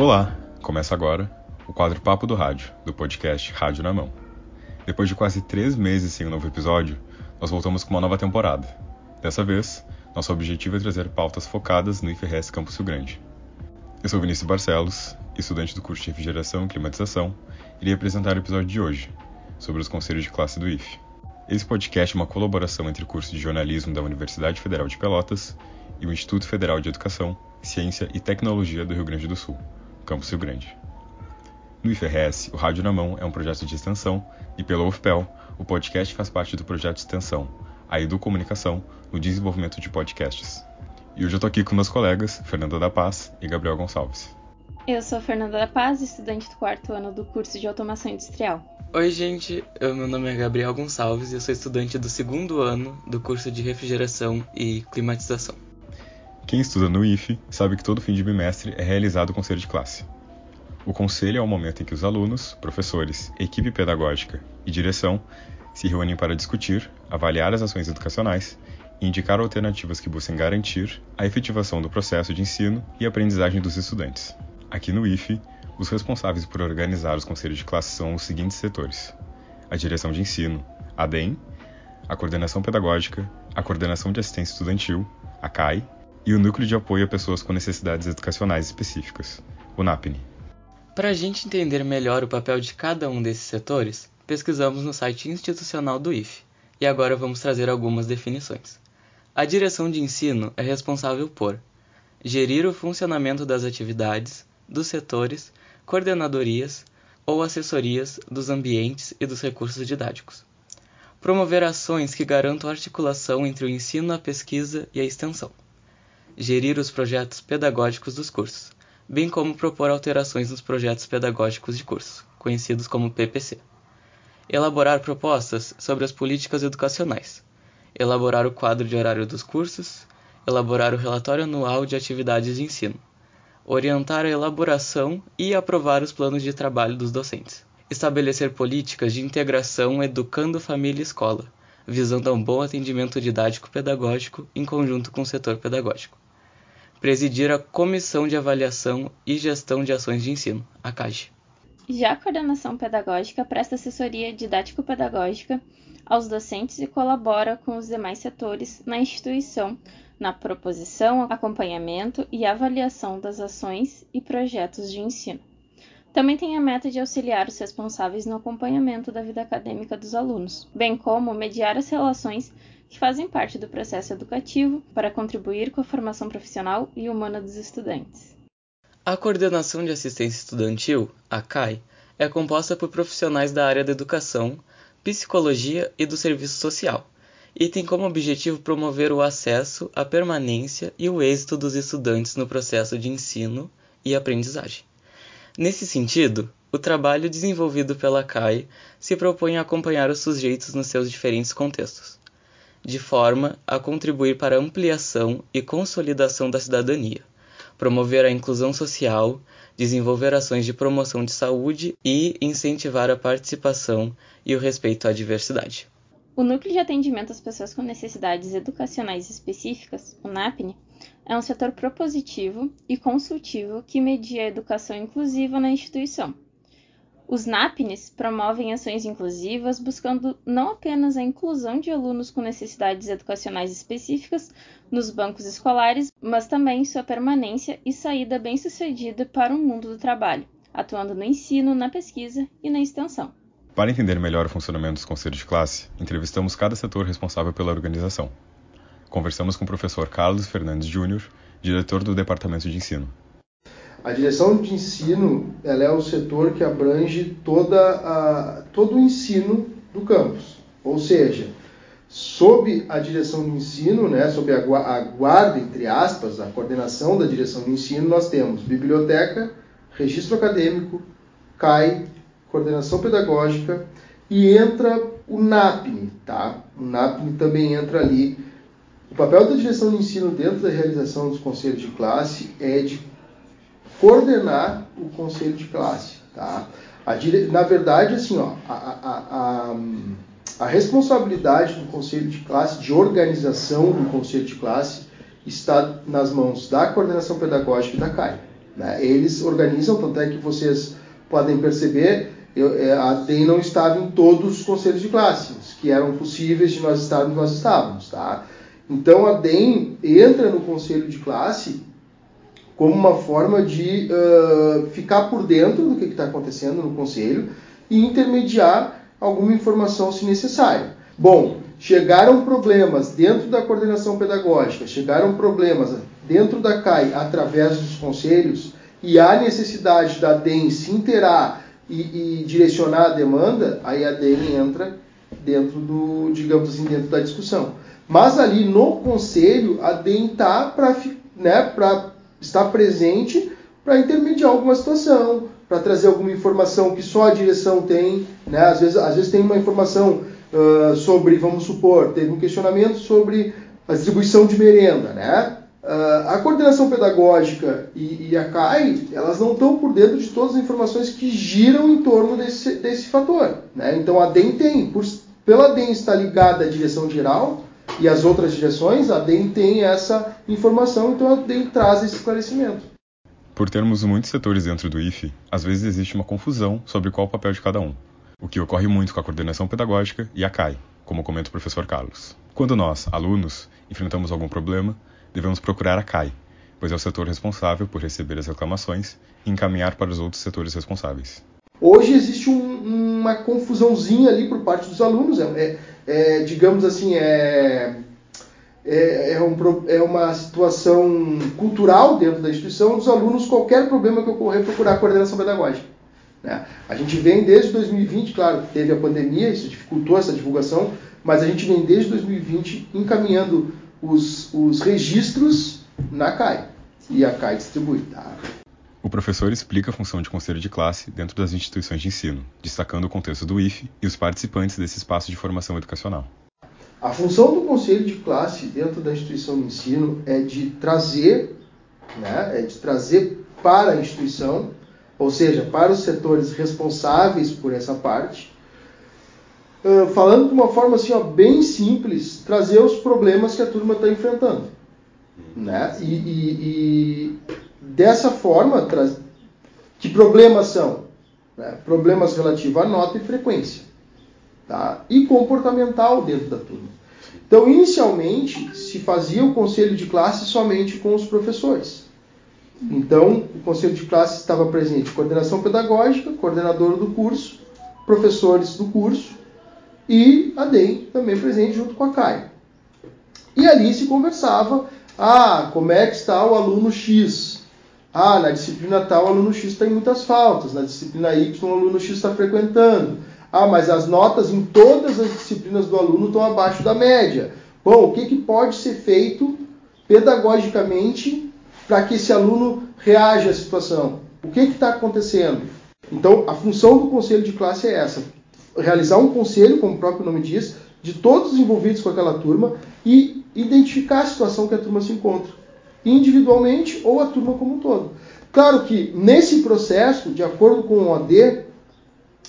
Olá, começa agora o quadro Papo do Rádio, do podcast Rádio na Mão. Depois de quase três meses sem um novo episódio, nós voltamos com uma nova temporada. Dessa vez, nosso objetivo é trazer pautas focadas no IFRS Campus Rio Grande. Eu sou Vinícius Barcelos, estudante do curso de Refrigeração e Climatização, e irei apresentar o episódio de hoje, sobre os conselhos de classe do IF. Esse podcast é uma colaboração entre o curso de jornalismo da Universidade Federal de Pelotas e o Instituto Federal de Educação, Ciência e Tecnologia do Rio Grande do Sul, Campus Rio Grande. No IFRS, o Rádio na Mão é um projeto de extensão e pela UFPEL, o podcast faz parte do projeto de extensão, a Educomunicação, no desenvolvimento de podcasts. E hoje eu tô aqui com meus colegas, Fernanda da Paz e Gabriel Gonçalves. Eu sou Fernanda da Paz, estudante do quarto ano do curso de Automação Industrial. Oi, gente, eu, meu nome é Gabriel Gonçalves e eu sou estudante do segundo ano do curso de Refrigeração e Climatização. Quem estuda no IFE sabe que todo fim de bimestre é realizado o conselho de classe. O conselho é o momento em que os alunos, professores, equipe pedagógica e direção se reúnem para discutir, avaliar as ações educacionais e indicar alternativas que busquem garantir a efetivação do processo de ensino e aprendizagem dos estudantes. Aqui no IFE, os responsáveis por organizar os conselhos de classe são os seguintes setores: a direção de ensino, a DEM, a coordenação pedagógica, a coordenação de assistência estudantil, a CAI, e o Núcleo de Apoio a Pessoas com Necessidades Educacionais Específicas, o NAPNE. Para a gente entender melhor o papel de cada um desses setores, pesquisamos no site institucional do IFE, e agora vamos trazer algumas definições. A direção de ensino é responsável por gerir o funcionamento das atividades, dos setores, coordenadorias ou assessorias dos ambientes e dos recursos didáticos. Promover ações que garantam a articulação entre o ensino, a pesquisa e a extensão gerir os projetos pedagógicos dos cursos, bem como propor alterações nos projetos pedagógicos de curso, conhecidos como PPC. Elaborar propostas sobre as políticas educacionais. Elaborar o quadro de horário dos cursos. Elaborar o relatório anual de atividades de ensino. Orientar a elaboração e aprovar os planos de trabalho dos docentes. Estabelecer políticas de integração educando família e escola, visando a um bom atendimento didático-pedagógico em conjunto com o setor pedagógico presidir a Comissão de Avaliação e Gestão de Ações de Ensino, a CAGE. Já a coordenação pedagógica presta assessoria didático-pedagógica aos docentes e colabora com os demais setores na instituição na proposição, acompanhamento e avaliação das ações e projetos de ensino. Também tem a meta de auxiliar os responsáveis no acompanhamento da vida acadêmica dos alunos, bem como mediar as relações que fazem parte do processo educativo para contribuir com a formação profissional e humana dos estudantes. A Coordenação de Assistência Estudantil, a CAI, é composta por profissionais da área da educação, psicologia e do serviço social, e tem como objetivo promover o acesso, a permanência e o êxito dos estudantes no processo de ensino e aprendizagem. Nesse sentido, o trabalho desenvolvido pela CAI se propõe a acompanhar os sujeitos nos seus diferentes contextos, de forma a contribuir para a ampliação e consolidação da cidadania, promover a inclusão social, desenvolver ações de promoção de saúde e incentivar a participação e o respeito à diversidade. O Núcleo de Atendimento às Pessoas com Necessidades Educacionais Específicas, o NAPNE, é um setor propositivo e consultivo que media a educação inclusiva na instituição os NAPNES promovem ações inclusivas buscando não apenas a inclusão de alunos com necessidades educacionais específicas nos bancos escolares, mas também sua permanência e saída bem-sucedida para o mundo do trabalho, atuando no ensino, na pesquisa e na extensão. Para entender melhor o funcionamento dos conselhos de classe, entrevistamos cada setor responsável pela organização. Conversamos com o professor Carlos Fernandes Júnior, diretor do Departamento de Ensino. A direção de ensino ela é o setor que abrange toda a, todo o ensino do campus. Ou seja, sob a direção de ensino, né, sob a, a guarda, entre aspas, a coordenação da direção de ensino, nós temos biblioteca, registro acadêmico, CAI, coordenação pedagógica e entra o NAPNE, tá? O NAPNE também entra ali. O papel da direção de ensino dentro da realização dos conselhos de classe é de coordenar o conselho de classe. Tá? Dire... Na verdade, assim, ó, a, a, a, a, responsabilidade do conselho de classe, de organização do conselho de classe, está nas mãos da coordenação pedagógica e da CAI. Né? Eles organizam, tanto é que vocês podem perceber, eu, é, a DEM não estava em todos os conselhos de classe, que eram possíveis de nós estarmos, nós estávamos. Tá? Então a DEM entra no conselho de classe como uma forma de uh, ficar por dentro do que está acontecendo no conselho e intermediar alguma informação se necessário. Bom, chegaram problemas dentro da coordenação pedagógica, chegaram problemas dentro da CAI através dos conselhos e há necessidade da DEM se inteirar e, e direcionar a demanda, aí a DEM entra dentro do, digamos assim, dentro da discussão. Mas ali no conselho, a DEM está para né, estar presente para intermediar alguma situação, para trazer alguma informação que só a direção tem. Né? Às, vezes, às vezes tem uma informação uh, sobre, vamos supor, teve um questionamento sobre a distribuição de merenda. Né? Uh, a coordenação pedagógica e, e, a CAI, elas não estão por dentro de todas as informações que giram em torno desse, desse fator. Né? Então a DEM tem, por, pela DEM estar ligada à direção geral e às outras direções, a DEM tem essa informação, então a DEM traz esse esclarecimento. Por termos muitos setores dentro do IFE, às vezes existe uma confusão sobre qual o papel de cada um, o que ocorre muito com a coordenação pedagógica e a CAI, como comenta o professor Carlos. Quando nós, alunos, enfrentamos algum problema, devemos procurar a CAI, pois é o setor responsável por receber as reclamações e encaminhar para os outros setores responsáveis. Hoje existe um, uma confusãozinha ali por parte dos alunos, é, é, digamos assim, é, é, é, um, é, uma situação cultural dentro da instituição dos alunos, qualquer problema que ocorrer, procurar a coordenação pedagógica. Né? A gente vem desde 2020, claro, teve a pandemia, isso dificultou essa divulgação, mas a gente vem desde 2020 encaminhando os, os registros na CAI. E a CAI distribui. Tá? O professor explica a função de conselho de classe dentro das instituições de ensino, destacando o contexto do IFE e os participantes desse espaço de formação educacional. A função do conselho de classe dentro da instituição de ensino é de trazer, né, é de trazer para a instituição, ou seja, para os setores responsáveis por essa parte, uh, falando de uma forma assim, ó, bem simples, trazer os problemas que a turma está enfrentando. Né? E, e, e dessa forma, que problemas são? Né? Problemas relativos à nota e frequência. Tá? E comportamental dentro da turma. Então, inicialmente, se fazia o conselho de classe somente com os professores. Então, o conselho de classe estava presente coordenação pedagógica, coordenador do curso, professores do curso e a DEM também presente junto com a CAI. E ali se conversava, ah, como é que está o aluno X? Ah, na disciplina tal o aluno X tem muitas faltas, na disciplina Y o aluno X está frequentando. Ah, mas as notas em todas as disciplinas do aluno estão abaixo da média. Bom, o que, que pode ser feito pedagogicamente para que esse aluno reaja à situação? O que está acontecendo? Então, a função do conselho de classe é essa: realizar um conselho, como o próprio nome diz, de todos os envolvidos com aquela turma e identificar a situação que a turma se encontra, individualmente ou a turma como um todo. Claro que nesse processo, de acordo com o AD,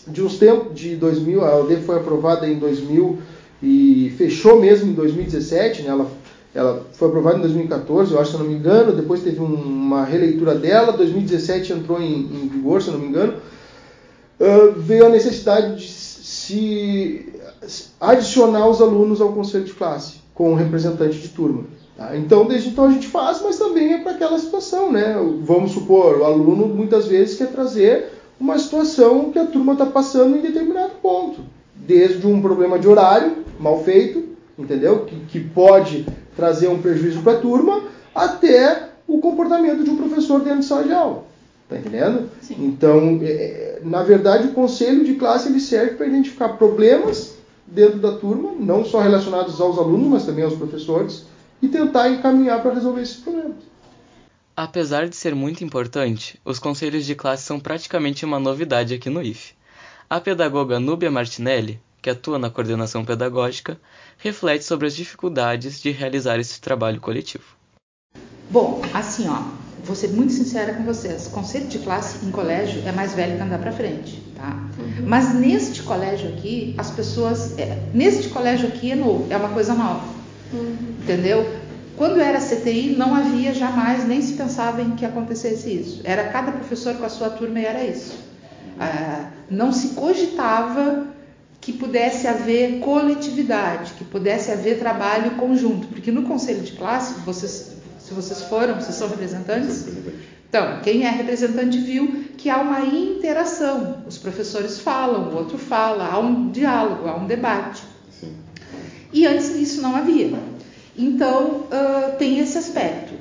de uns tempos de 2000, a OD foi aprovada em 2000 e fechou mesmo em 2017, né? ela, ela foi aprovada em 2014, eu acho, se eu não me engano, depois teve um, uma releitura dela, 2017 entrou em, em vigor, se eu não me engano, uh, veio a necessidade de se adicionar os alunos ao conselho de classe, com um representante de turma. Tá? Então, desde então a gente faz, mas também é para aquela situação, né? Vamos supor, o aluno muitas vezes quer trazer uma situação que a turma está passando em determinado ponto. Desde um problema de horário mal feito, entendeu? Que, que pode trazer um prejuízo para a turma, até o comportamento de um professor dentro de sala de aula. Tá entendendo? Sim. Então, é, é, na verdade, o conselho de classe ele serve para identificar problemas dentro da turma, não só relacionados aos alunos, mas também aos professores, e tentar encaminhar para resolver esses problemas. Apesar de ser muito importante, os conselhos de classe são praticamente uma novidade aqui no IF. A pedagoga Núbia Martinelli, que atua na coordenação pedagógica, reflete sobre as dificuldades de realizar esse trabalho coletivo. Bom, assim, ó, vou ser muito sincera com vocês. Conselho de classe em colégio é mais velho que andar para frente, tá? Uhum. Mas neste colégio aqui, as pessoas, é, neste colégio aqui é novo, é uma coisa nova, uhum. entendeu? quando era CTI, não havia jamais, nem se pensava em que acontecesse isso. Era cada professor com a sua turma e era isso. Ah, não se cogitava que pudesse haver coletividade, que pudesse haver trabalho conjunto, porque no conselho de classe, vocês, se vocês foram, vocês são representantes? Então, quem é representante viu que há uma interação. Os professores falam, o outro fala, há um diálogo, há um debate. E antes disso não havia. Então, uh, tem esse aspecto.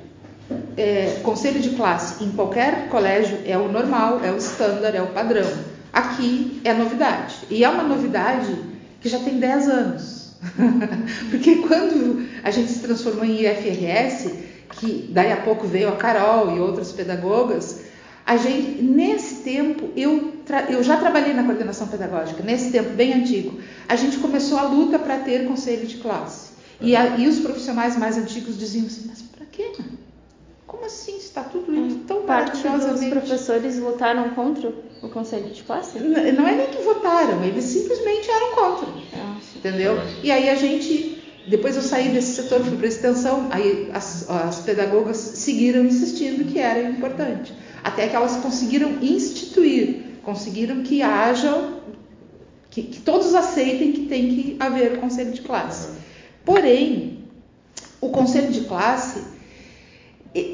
É, conselho de classe em qualquer colégio é o normal, é o estándar, é o padrão. Aqui é novidade. E é uma novidade que já tem 10 anos. Porque quando a gente se transformou em IFRS, que daí a pouco veio a Carol e outras pedagogas, a gente, nesse tempo, eu, eu já trabalhei na coordenação pedagógica, nesse tempo bem antigo, a gente começou a luta para ter conselho de classe. E, a, e, os profissionais mais antigos diziam assim, mas para quê? Como assim? Está tudo indo tão Parte dos professores votaram contra o conselho de classe? Não, não é nem que votaram, eles simplesmente eram contra. Ah, entendeu? E aí a gente depois eu saí desse setor, fui para a extensão, aí as, as, pedagogas seguiram insistindo que era importante até que elas conseguiram instituir, conseguiram que haja, que, que todos aceitem que tem que haver conselho de classe. Porém, o conselho de classe,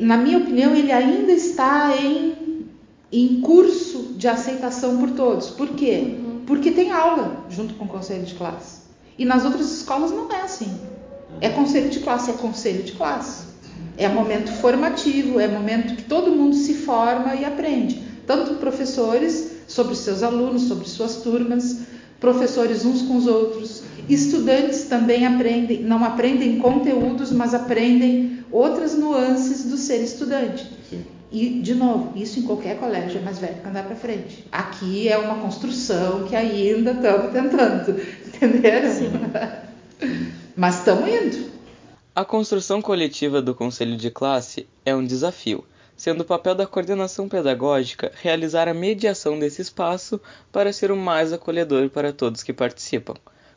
na minha opinião, ele ainda está em, em curso de aceitação por todos. Por quê? Uhum. Porque tem aula junto com o conselho de classe. E nas outras escolas não é assim. É conselho de classe, é conselho de classe. É momento formativo, é momento que todo mundo se forma e aprende. Tanto professores sobre seus alunos, sobre suas turmas, professores uns com os outros, estudantes também aprendem, não aprendem conteúdos, mas aprendem outras nuances do ser estudante. Sim. E, de novo, isso em qualquer colégio é mais velho que andar para frente. Aqui é uma construção que ainda estamos tentando, entenderam? Sim. mas estamos indo. A construção coletiva do conselho de classe é um desafio, sendo o papel da coordenação pedagógica realizar a mediação desse espaço para ser o mais acolhedor para todos que participam,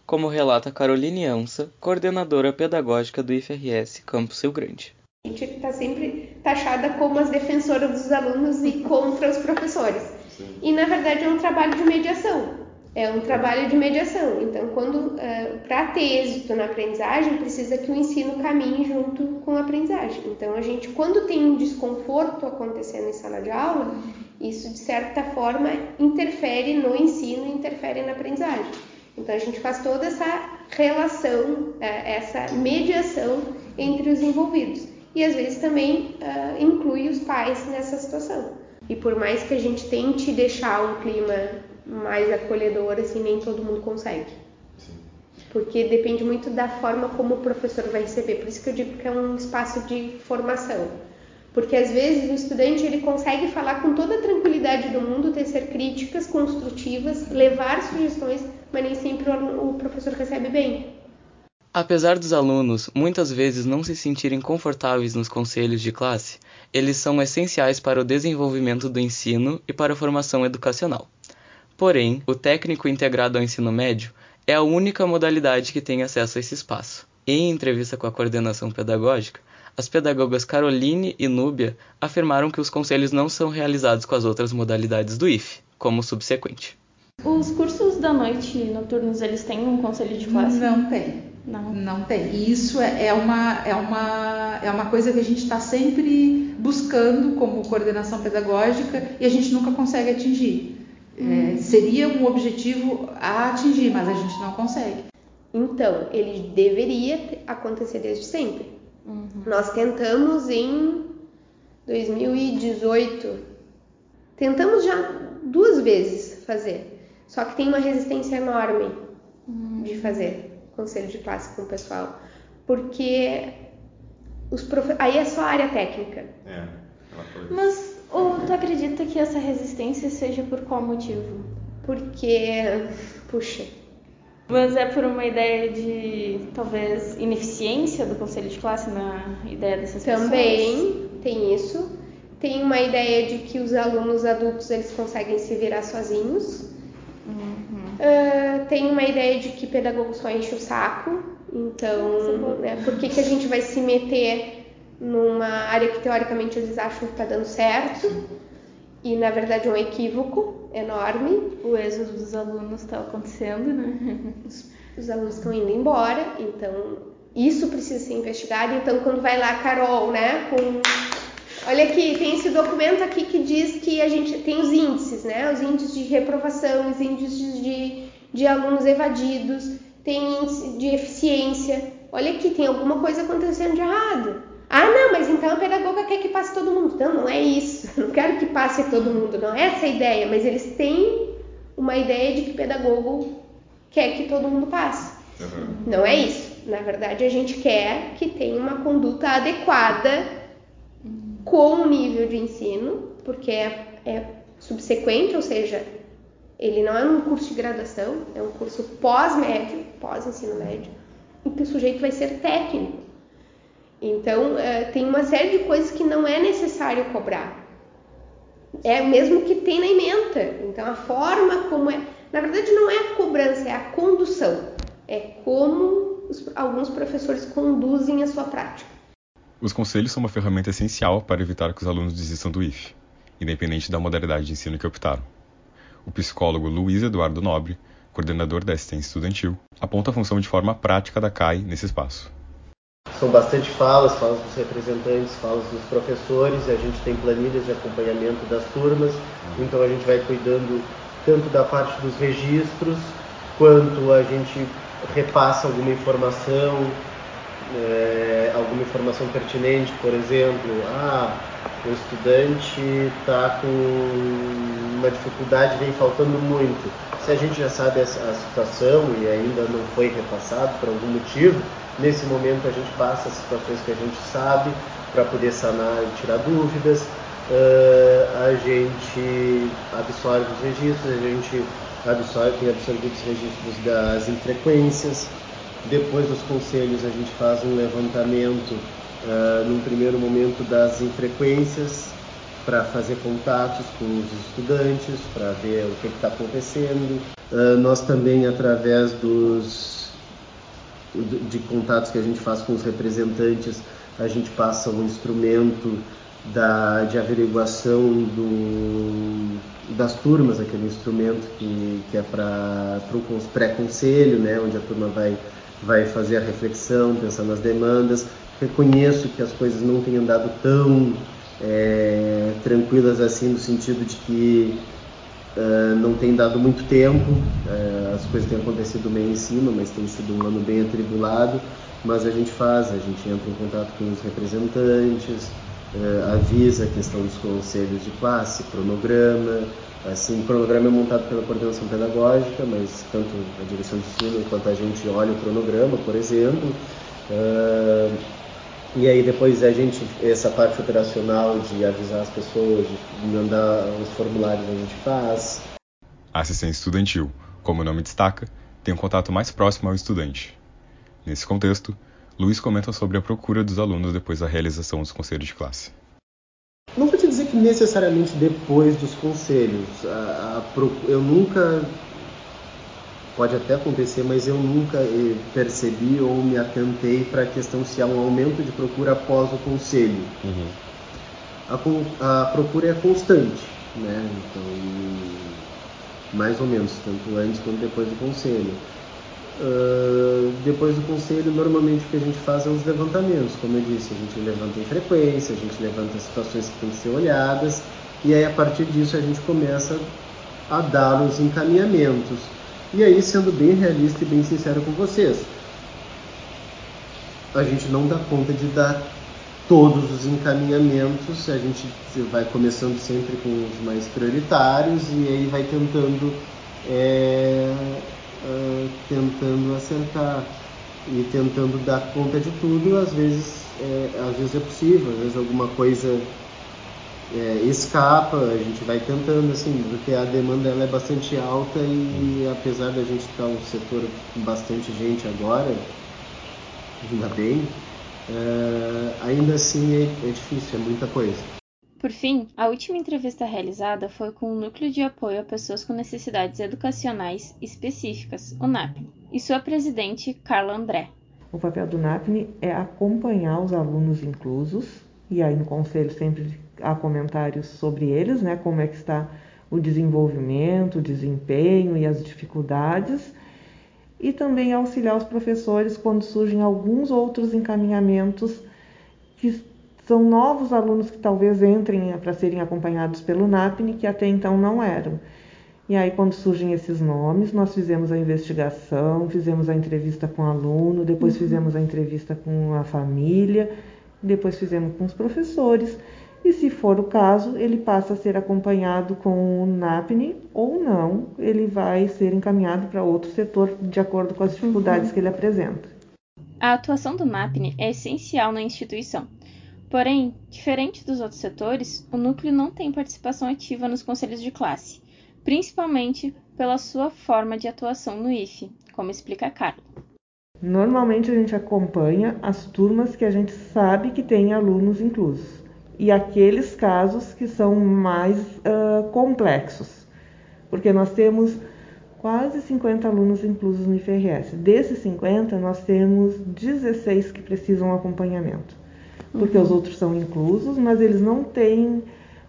como relata Caroline Ansa, coordenadora pedagógica do IFRS Campus Rio Grande. A gente está sempre taxada como as defensoras dos alunos e contra os professores. Sim. E na verdade é um trabalho de mediação é um trabalho de mediação. Então, quando é, para ter êxito na aprendizagem, precisa que o ensino caminhe junto com a aprendizagem. Então, a gente, quando tem um desconforto acontecendo em sala de aula, isso de certa forma interfere no ensino, interfere na aprendizagem. Então, a gente faz toda essa relação, é, essa mediação entre os envolvidos. E às vezes também uh, inclui os pais nessa situação. E por mais que a gente tente deixar um clima mais acolhedora, assim, nem todo mundo consegue. Sim. Porque depende muito da forma como o professor vai receber. Por isso que eu digo que é um espaço de formação. Porque às vezes o estudante ele consegue falar com toda a tranquilidade do mundo, tecer críticas construtivas, levar sugestões, mas nem sempre o professor recebe bem. Apesar dos alunos muitas vezes não se sentirem confortáveis nos conselhos de classe, eles são essenciais para o desenvolvimento do ensino e para a formação educacional. Porém, o técnico integrado ao ensino médio é a única modalidade que tem acesso a esse espaço. Em entrevista com a coordenação pedagógica, as pedagogas Caroline e Núbia afirmaram que os conselhos não são realizados com as outras modalidades do IF, como subsequente. Os cursos da noite noturnos, eles têm um conselho de classe? Não tem. Não, não tem. E isso é, é uma, é, uma, é uma coisa que a gente está sempre buscando como coordenação pedagógica e a gente nunca consegue atingir. É, seria um objetivo a atingir, mas a gente não consegue. Então, ele deveria acontecer desde sempre. Uhum. Nós tentamos em 2018, tentamos já duas vezes fazer, só que tem uma resistência enorme uhum. de fazer conselho de classe com o pessoal, porque os prof... aí é só área técnica. É, Mas ou tu acredita que essa resistência seja por qual motivo? Porque, puxa. Mas é por uma ideia de talvez ineficiência do conselho de classe na ideia dessas Também pessoas? Também tem isso. Tem uma ideia de que os alunos adultos eles conseguem se virar sozinhos. Uh, tem uma ideia de que pedagogo só enche o saco Então, né, por que, que a gente vai se meter numa área que teoricamente eles acham que está dando certo e na verdade é um equívoco enorme. O êxodo dos alunos está acontecendo, né? Os, os alunos estão indo embora, então isso precisa ser investigado. Então, quando vai lá, Carol, né, com Olha aqui, tem esse documento aqui que diz que a gente tem os índices, né? Os índices de reprovação, os índices de, de alunos evadidos, tem índice de eficiência. Olha aqui, tem alguma coisa acontecendo de errado. Ah, não, mas então a pedagoga quer que passe todo mundo. Não, não é isso. Não quero que passe todo mundo, não é essa a ideia, mas eles têm uma ideia de que pedagogo quer que todo mundo passe. Uhum. Não é isso. Na verdade, a gente quer que tenha uma conduta adequada com o nível de ensino, porque é, é subsequente, ou seja, ele não é um curso de graduação, é um curso pós-médio, pós-ensino médio, em que o sujeito vai ser técnico. Então, é, tem uma série de coisas que não é necessário cobrar. É o mesmo que tem na ementa. Então, a forma como é. Na verdade, não é a cobrança, é a condução. É como os, alguns professores conduzem a sua prática. Os conselhos são uma ferramenta essencial para evitar que os alunos desistam do IF, independente da modalidade de ensino que optaram. O psicólogo Luiz Eduardo Nobre, coordenador da assistência estudantil, aponta a função de forma prática da CAI nesse espaço. São bastante falas, falas dos representantes, falas dos professores, e a gente tem planilhas de acompanhamento das turmas, então a gente vai cuidando tanto da parte dos registros, quanto a gente repassa alguma informação é, alguma informação pertinente, por exemplo, ah, o estudante está com uma dificuldade, vem faltando muito. Se a gente já sabe a, a situação e ainda não foi repassado por algum motivo, nesse momento a gente passa as situações que a gente sabe para poder sanar e tirar dúvidas. Uh, a gente absorve os registros, a gente absorve, tem absorvido os registros das infrequências, depois dos conselhos, a gente faz um levantamento, uh, num primeiro momento, das infrequências, para fazer contatos com os estudantes, para ver o que está acontecendo. Uh, nós também, através dos, de contatos que a gente faz com os representantes, a gente passa um instrumento da, de averiguação do, das turmas, aquele instrumento que, que é para o pré-conselho, né, onde a turma vai vai fazer a reflexão, pensar nas demandas. Reconheço que as coisas não têm andado tão é, tranquilas assim, no sentido de que uh, não tem dado muito tempo, uh, as coisas têm acontecido meio em cima, mas tem sido um ano bem atribulado. Mas a gente faz, a gente entra em contato com os representantes, uh, avisa a questão dos conselhos de classe, cronograma, Assim, o cronograma é montado pela coordenação pedagógica, mas tanto a direção de ensino quanto a gente olha o cronograma, por exemplo. Uh, e aí depois a gente, essa parte operacional de avisar as pessoas, de mandar os formulários a gente faz. A assistência estudantil, como o nome destaca, tem um contato mais próximo ao estudante. Nesse contexto, Luiz comenta sobre a procura dos alunos depois da realização dos conselhos de classe. Não vou te dizer que necessariamente depois dos conselhos. A, a, eu nunca. Pode até acontecer, mas eu nunca eh, percebi ou me atentei para a questão se há um aumento de procura após o conselho. Uhum. A, a, procura é constante, né? Então, mais ou menos, tanto antes quanto depois do conselho. Uh, depois do conselho, normalmente o que a gente faz é os levantamentos. Como eu disse, a gente levanta em frequência, a gente levanta situações que têm que ser olhadas, e aí a partir disso a gente começa a dar os encaminhamentos. E aí, sendo bem realista e bem sincero com vocês, a gente não dá conta de dar todos os encaminhamentos, a gente vai começando sempre com os mais prioritários e aí vai tentando. É uh, tentando acertar e tentando dar conta de tudo, às vezes é, às vezes é possível, às vezes alguma coisa é, escapa, a gente vai tentando assim, porque a demanda ela é bastante alta e apesar da gente estar um setor com bastante gente agora, ainda bem, é, ainda assim é, é difícil, é muita coisa. Por fim, a última entrevista realizada foi com o Núcleo de Apoio a Pessoas com Necessidades Educacionais Específicas, o NAP, e sua presidente, Carla André. O papel do NAPNE é acompanhar os alunos inclusos, e aí no conselho sempre há comentários sobre eles, né, como é que está o desenvolvimento, o desempenho e as dificuldades, e também auxiliar os professores quando surgem alguns outros encaminhamentos que são novos alunos que talvez entrem para serem acompanhados pelo NAPNE, que até então não eram. E aí, quando surgem esses nomes, nós fizemos a investigação, fizemos a entrevista com o aluno, depois uhum. fizemos a entrevista com a família, depois fizemos com os professores. E se for o caso, ele passa a ser acompanhado com o NAPNE ou não, ele vai ser encaminhado para outro setor de acordo com as dificuldades uhum. que ele apresenta. A atuação do NAPNE é essencial na instituição. Porém, diferente dos outros setores, o núcleo não tem participação ativa nos conselhos de classe principalmente pela sua forma de atuação no IFE, como explica a Carla. Normalmente a gente acompanha as turmas que a gente sabe que tem alunos inclusos e aqueles casos que são mais uh, complexos, porque nós temos quase 50 alunos inclusos no IFRS. Desses 50, nós temos 16 que precisam acompanhamento, porque uhum. os outros são inclusos, mas eles não têm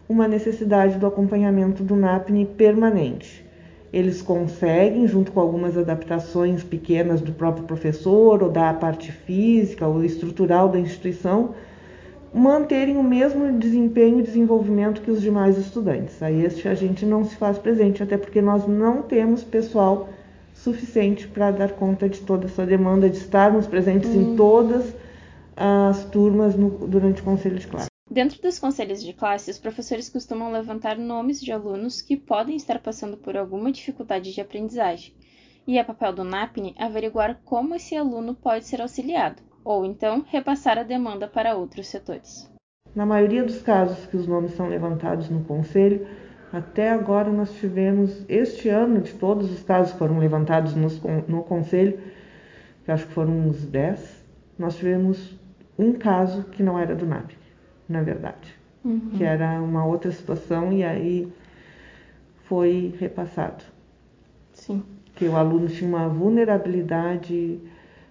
uma necessidade do acompanhamento do NAPNE permanente. Eles conseguem, junto com algumas adaptações pequenas do próprio professor ou da parte física ou estrutural da instituição, manterem o mesmo desempenho e desenvolvimento que os demais estudantes. A este a gente não se faz presente, até porque nós não temos pessoal suficiente para dar conta de toda essa demanda, de estarmos presentes hum. em todas as turmas no, durante o conselho de classe. Dentro dos conselhos de classe, os professores costumam levantar nomes de alunos que podem estar passando por alguma dificuldade de aprendizagem, e é papel do NAPNE averiguar como esse aluno pode ser auxiliado, ou então repassar a demanda para outros setores. Na maioria dos casos que os nomes são levantados no conselho, até agora nós tivemos, este ano, de todos os casos que foram levantados no, no conselho, que acho que foram uns 10, nós tivemos um caso que não era do NAPNE na verdade, uhum. que era uma outra situação e aí foi repassado. Sim. Que o aluno tinha uma vulnerabilidade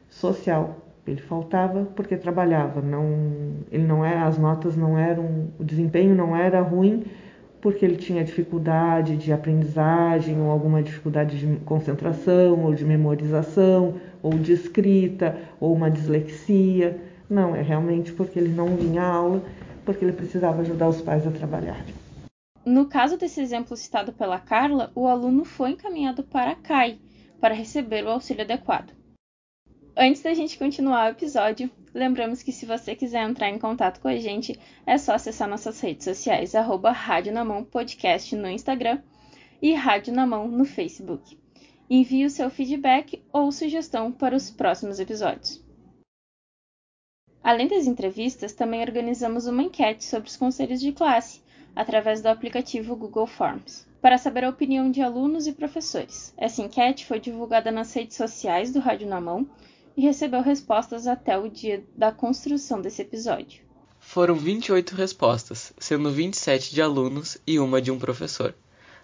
social. Ele faltava porque trabalhava, não, ele não é, as notas não eram, o desempenho não era ruim porque ele tinha dificuldade de aprendizagem ou alguma dificuldade de concentração ou de memorização ou de escrita ou uma dislexia. Não, é realmente porque ele não vinha à aula porque ele precisava ajudar os pais a trabalhar. No caso desse exemplo citado pela Carla, o aluno foi encaminhado para a CAI para receber o auxílio adequado. Antes da gente continuar o episódio, lembramos que se você quiser entrar em contato com a gente, é só acessar nossas redes sociais, arroba Rádio na Mão Podcast no Instagram e Rádio na Mão no Facebook. Envie o seu feedback ou sugestão para os próximos episódios. Além das entrevistas, também organizamos uma enquete sobre os conselhos de classe, através do aplicativo Google Forms, para saber a opinião de alunos e professores. Essa enquete foi divulgada nas redes sociais do Rádio na Mão e recebeu respostas até o dia da construção desse episódio. Foram 28 respostas, sendo 27 de alunos e uma de um professor.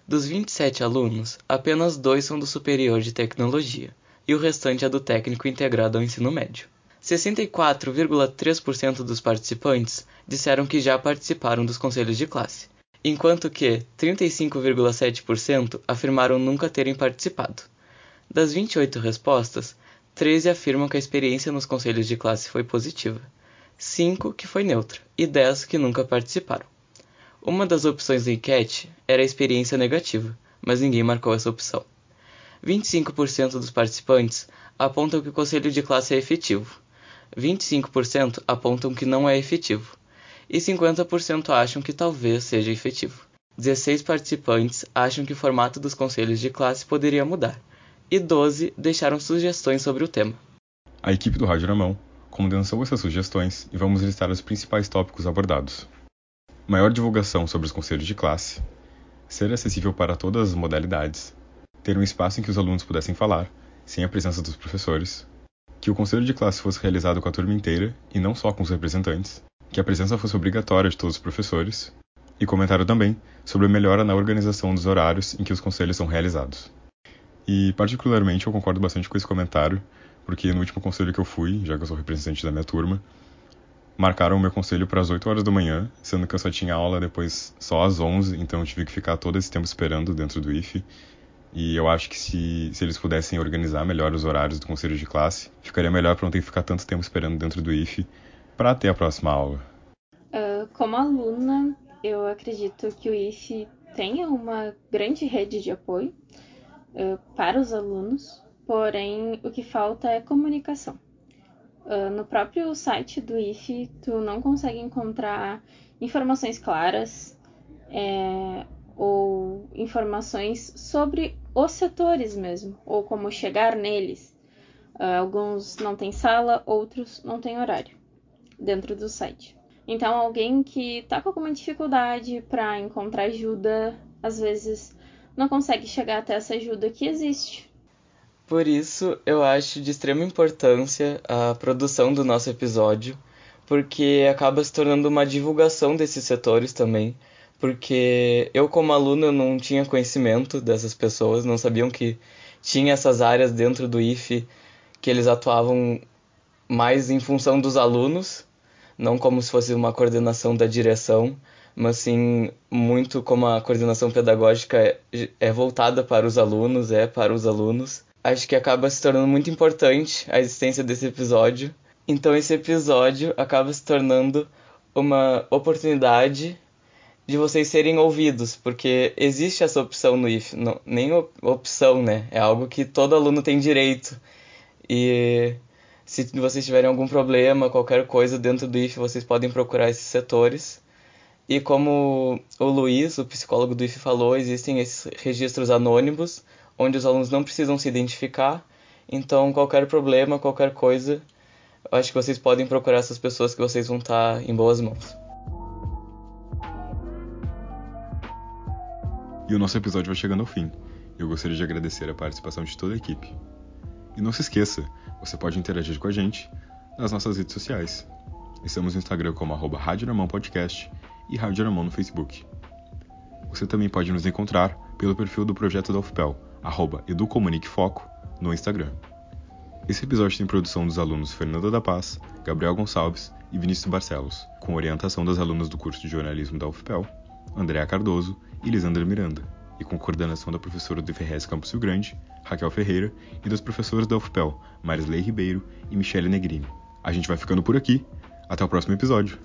Dos 27 alunos, apenas dois são do superior de tecnologia, e o restante é do técnico integrado ao ensino médio. 64,3% dos participantes disseram que já participaram dos conselhos de classe, enquanto que 35,7% afirmaram nunca terem participado. Das 28 respostas, 13 afirmam que a experiência nos conselhos de classe foi positiva, 5 que foi neutra e 10 que nunca participaram. Uma das opções da enquete era a experiência negativa, mas ninguém marcou essa opção. 25% dos participantes apontam que o conselho de classe é efetivo, 25% apontam que não é efetivo e 50% acham que talvez seja efetivo. 16 participantes acham que o formato dos conselhos de classe poderia mudar e 12 deixaram sugestões sobre o tema. A equipe do Rádio na Mão condensou essas sugestões e vamos listar os principais tópicos abordados. Maior divulgação sobre os conselhos de classe, ser acessível para todas as modalidades, ter um espaço em que os alunos pudessem falar, sem a presença dos professores, que o conselho de classe fosse realizado com a turma inteira e não só com os representantes, que a presença fosse obrigatória de todos os professores, e comentaram também sobre a melhora na organização dos horários em que os conselhos são realizados. E, particularmente, eu concordo bastante com esse comentário, porque no último conselho que eu fui, já que eu sou representante da minha turma, marcaram o meu conselho para as 8 horas da manhã, sendo que eu só tinha aula depois só às 11, então eu tive que ficar todo esse tempo esperando dentro do IFE. E eu acho que se, se eles pudessem organizar melhor os horários do conselho de classe, ficaria melhor para não ter que ficar tanto tempo esperando dentro do IFE para ter a próxima aula. Uh, como aluna, eu acredito que o IFE tenha uma grande rede de apoio uh, para os alunos, porém o que falta é comunicação. Uh, no próprio site do IFE, tu não consegue encontrar informações claras é, ou informações sobre os setores mesmo, ou como chegar neles. Uh, alguns não têm sala, outros não têm horário dentro do site. Então, alguém que está com alguma dificuldade para encontrar ajuda, às vezes não consegue chegar até essa ajuda que existe. Por isso, eu acho de extrema importância a produção do nosso episódio, porque acaba se tornando uma divulgação desses setores também. Porque eu, como aluno, não tinha conhecimento dessas pessoas, não sabiam que tinha essas áreas dentro do IFE que eles atuavam mais em função dos alunos não como se fosse uma coordenação da direção, mas sim muito como a coordenação pedagógica é, é voltada para os alunos, é para os alunos. Acho que acaba se tornando muito importante a existência desse episódio. Então esse episódio acaba se tornando uma oportunidade de vocês serem ouvidos, porque existe essa opção no IF, não, nem opção, né? É algo que todo aluno tem direito. E se vocês tiverem algum problema, qualquer coisa dentro do IF, vocês podem procurar esses setores. E como o Luiz, o psicólogo do IF, falou, existem esses registros anônimos, onde os alunos não precisam se identificar. Então, qualquer problema, qualquer coisa, eu acho que vocês podem procurar essas pessoas que vocês vão estar em boas mãos. E o nosso episódio vai chegando ao fim. Eu gostaria de agradecer a participação de toda a equipe. E não se esqueça, você pode interagir com a gente nas nossas redes sociais. Estamos no Instagram como arroba Rádio Podcast e Rádio Mão no Facebook. Você também pode nos encontrar pelo perfil do projeto da UFPEL, arroba EduComuniqueFoco, no Instagram. Esse episódio tem produção dos alunos Fernanda da Paz, Gabriel Gonçalves e Vinícius Barcelos, com orientação das alunas do curso de jornalismo da UFPEL, Andréa Cardoso e Lisandra Miranda e com coordenação da professora do IFRS Campus Rio Grande, Raquel Ferreira, e dos professores da UFPEL, Marisley Ribeiro e Michele Negrini. A gente vai ficando por aqui. Até o próximo episódio.